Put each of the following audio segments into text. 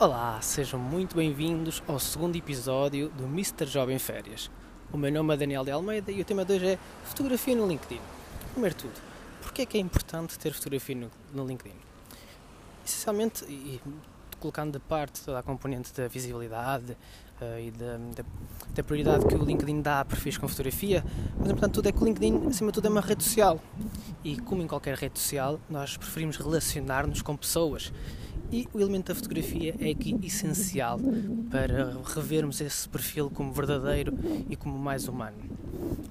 Olá, sejam muito bem-vindos ao segundo episódio do Mr. Jovem Férias. O meu nome é Daniel de Almeida e o tema de hoje é fotografia no LinkedIn. Primeiro de tudo, porquê é que é importante ter fotografia no, no LinkedIn? Essencialmente, e colocando de parte toda a componente da visibilidade e da, da, da, prioridade que o LinkedIn dá a perfis com fotografia, mas importante tudo é que o LinkedIn, acima de tudo, é uma rede social. E como em qualquer rede social, nós preferimos relacionar-nos com pessoas e o elemento da fotografia é aqui essencial para revermos esse perfil como verdadeiro e como mais humano.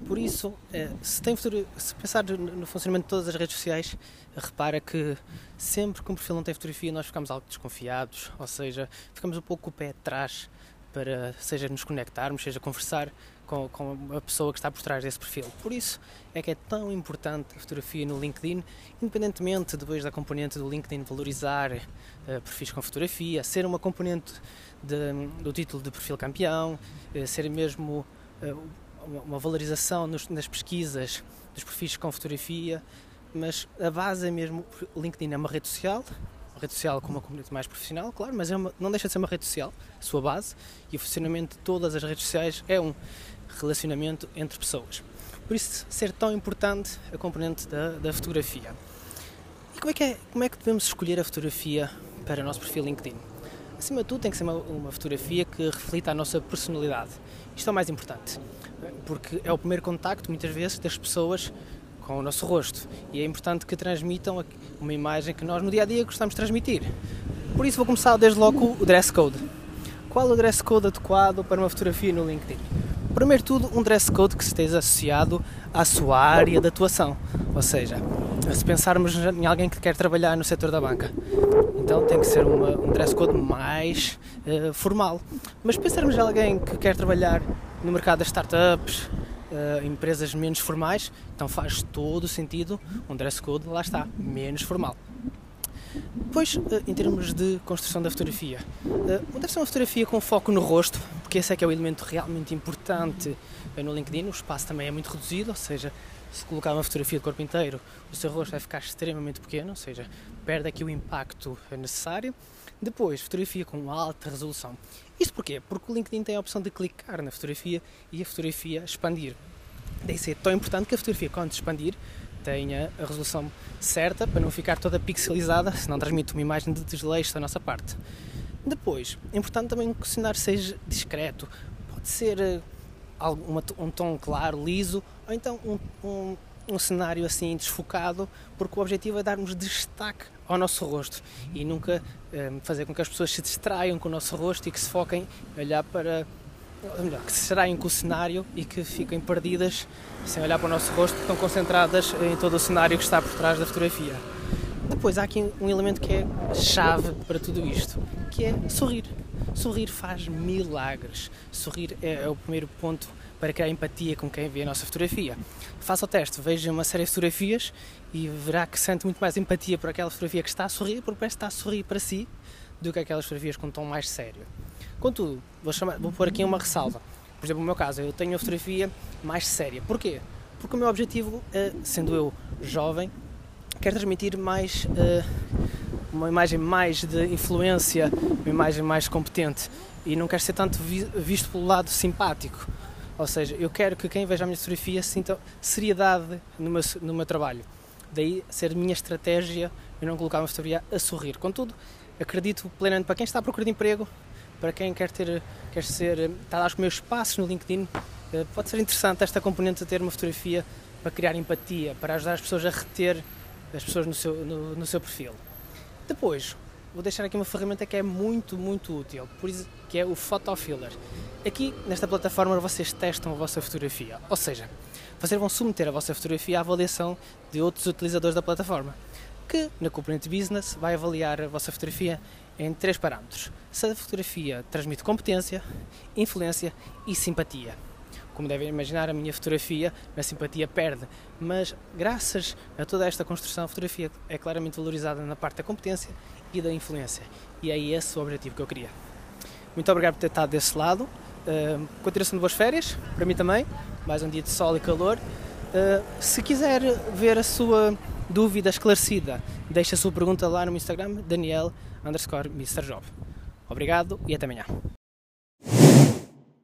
Por isso, eh, se, tem se pensar no funcionamento de todas as redes sociais, repara que sempre que um perfil não tem fotografia, nós ficamos algo desconfiados, ou seja, ficamos um pouco o pé atrás para, seja nos conectarmos, seja conversar com, com a pessoa que está por trás desse perfil. Por isso é que é tão importante a fotografia no LinkedIn, independentemente depois da componente do LinkedIn valorizar uh, perfis com fotografia, ser uma componente de, do título de perfil campeão, uh, ser mesmo uh, uma valorização nos, nas pesquisas dos perfis com fotografia, mas a base é mesmo, o LinkedIn é uma rede social, rede social com uma comunidade mais profissional, claro, mas é uma, não deixa de ser uma rede social, a sua base, e o funcionamento de todas as redes sociais é um relacionamento entre pessoas. Por isso, ser tão importante a componente da, da fotografia. E como é, que é, como é que devemos escolher a fotografia para o nosso perfil LinkedIn? Acima de tudo, tem que ser uma, uma fotografia que reflita a nossa personalidade. Isto é o mais importante, porque é o primeiro contacto, muitas vezes, das pessoas com o nosso rosto. E é importante que transmitam uma imagem que nós no dia a dia gostamos de transmitir. Por isso, vou começar desde logo o dress code. Qual o dress code adequado para uma fotografia no LinkedIn? Primeiro tudo, um dress code que esteja associado à sua área de atuação. Ou seja, se pensarmos em alguém que quer trabalhar no setor da banca, então tem que ser uma, um dress code mais uh, formal. Mas pensarmos em alguém que quer trabalhar no mercado das startups, uh, empresas menos formais, então faz todo o sentido um dress code, lá está, menos formal. Depois, eh, em termos de construção da fotografia, eh, deve ser uma fotografia com foco no rosto, porque esse é que é o elemento realmente importante no LinkedIn. O espaço também é muito reduzido, ou seja, se colocar uma fotografia de corpo inteiro, o seu rosto vai ficar extremamente pequeno, ou seja, perde aqui o impacto necessário. Depois, fotografia com alta resolução. Isto porquê? Porque o LinkedIn tem a opção de clicar na fotografia e a fotografia expandir. Daí ser tão importante que a fotografia, quando expandir, tenha a resolução certa para não ficar toda pixelizada, senão transmite uma imagem de desleixo da nossa parte. Depois, é importante também que o cenário seja discreto. Pode ser eh, um tom claro, liso, ou então um, um, um cenário assim desfocado, porque o objetivo é darmos destaque ao nosso rosto e nunca um, eh, fazer com que as pessoas se distraiam com o nosso rosto e que se foquem olhar para melhor, que se distraem com o cenário e que fiquem perdidas sem olhar para o nosso rosto, estão concentradas em todo o cenário que está por trás da fotografia. Depois há aqui um elemento que é chave para tudo isto, que é sorrir. Sorrir faz milagres. Sorrir é, é o primeiro ponto para criar empatia com quem vê a nossa fotografia. Faça o teste, veja uma série de fotografias e verá que sente muito mais empatia por aquela fotografia que está a sorrir, porque parece que está a sorrir para si, do que aquelas fotografias com um tom mais sério. Contudo, vou, chamar, vou pôr aqui uma ressalva. Por exemplo, no meu caso, eu tenho a fotografia mais séria. Porquê? Porque o meu objetivo, é, sendo eu jovem, quero transmitir mais uh, uma imagem mais de influência, uma imagem mais competente e não quero ser tanto vi visto pelo lado simpático. Ou seja, eu quero que quem veja a minha fotografia sinta seriedade no meu, no meu trabalho. Daí ser minha estratégia eu não colocar uma fotografia a sorrir. Contudo, acredito plenamente para quem está à procura de emprego, para quem quer ter, quer ser, está a dar os meus passos no LinkedIn, eh, pode ser interessante esta componente de ter uma fotografia para criar empatia, para ajudar as pessoas a reter as pessoas no seu, no, no seu perfil. Depois, vou deixar aqui uma ferramenta que é muito, muito útil, por isso, que é o Photofiller. Aqui, nesta plataforma, vocês testam a vossa fotografia, ou seja, vocês vão submeter a vossa fotografia à avaliação de outros utilizadores da plataforma, que, na componente Business, vai avaliar a vossa fotografia em três parâmetros. Se a fotografia transmite competência, influência e simpatia. Como devem imaginar, a minha fotografia, a simpatia perde, mas graças a toda esta construção, a fotografia é claramente valorizada na parte da competência e da influência. E é esse o objetivo que eu queria. Muito obrigado por ter estado desse lado. Uh, continuação de boas férias, para mim também. Mais um dia de sol e calor. Uh, se quiser ver a sua dúvida esclarecida, deixe a sua pergunta lá no Instagram, Daniel underscore Mr. Job. Obrigado e até amanhã.